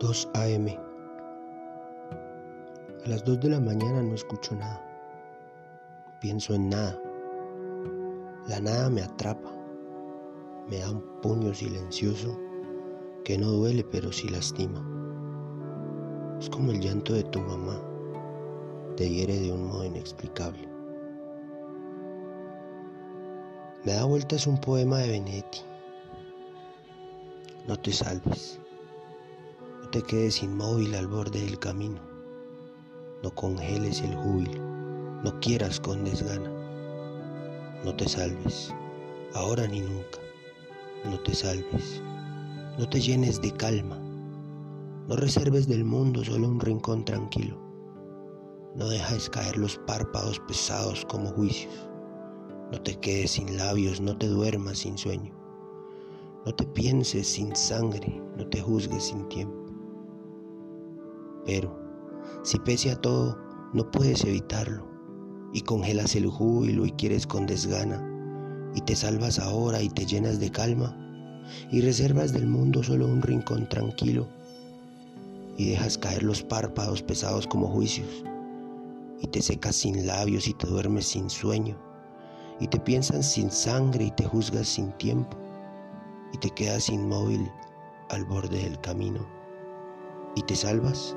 2 a.m. A las 2 de la mañana no escucho nada. Pienso en nada. La nada me atrapa. Me da un puño silencioso que no duele pero sí lastima. Es como el llanto de tu mamá. Te hiere de un modo inexplicable. Me da vueltas un poema de Benetti. No te salves. No te quedes inmóvil al borde del camino. No congeles el júbilo. No quieras con desgana. No te salves. Ahora ni nunca. No te salves. No te llenes de calma. No reserves del mundo solo un rincón tranquilo. No dejes caer los párpados pesados como juicios. No te quedes sin labios, no te duermas sin sueño. No te pienses sin sangre, no te juzgues sin tiempo. Pero, si pese a todo, no puedes evitarlo, y congelas el júbilo y quieres con desgana, y te salvas ahora y te llenas de calma, y reservas del mundo solo un rincón tranquilo, y dejas caer los párpados pesados como juicios, y te secas sin labios y te duermes sin sueño, y te piensan sin sangre y te juzgas sin tiempo, y te quedas inmóvil al borde del camino, y te salvas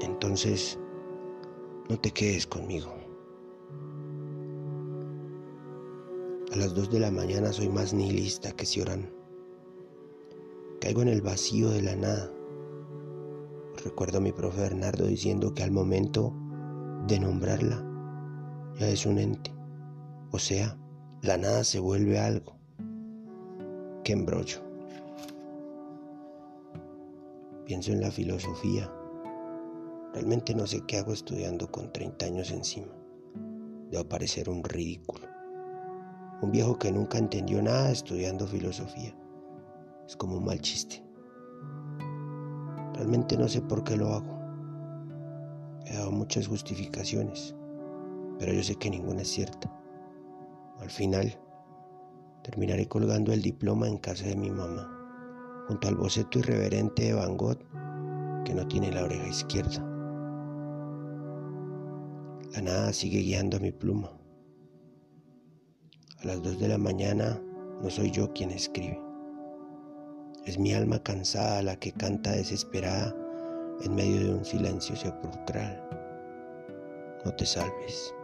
entonces no te quedes conmigo. A las dos de la mañana soy más nihilista que Ciorán. Caigo en el vacío de la nada. Recuerdo a mi profe Bernardo diciendo que al momento de nombrarla ya es un ente. O sea, la nada se vuelve algo. Qué embrollo. Pienso en la filosofía Realmente no sé qué hago estudiando con 30 años encima. Debo parecer un ridículo. Un viejo que nunca entendió nada estudiando filosofía. Es como un mal chiste. Realmente no sé por qué lo hago. He dado muchas justificaciones, pero yo sé que ninguna es cierta. Al final, terminaré colgando el diploma en casa de mi mamá, junto al boceto irreverente de Van Gogh que no tiene la oreja izquierda. La nada sigue guiando mi pluma. A las dos de la mañana no soy yo quien escribe. Es mi alma cansada la que canta desesperada en medio de un silencio sepulcral. No te salves.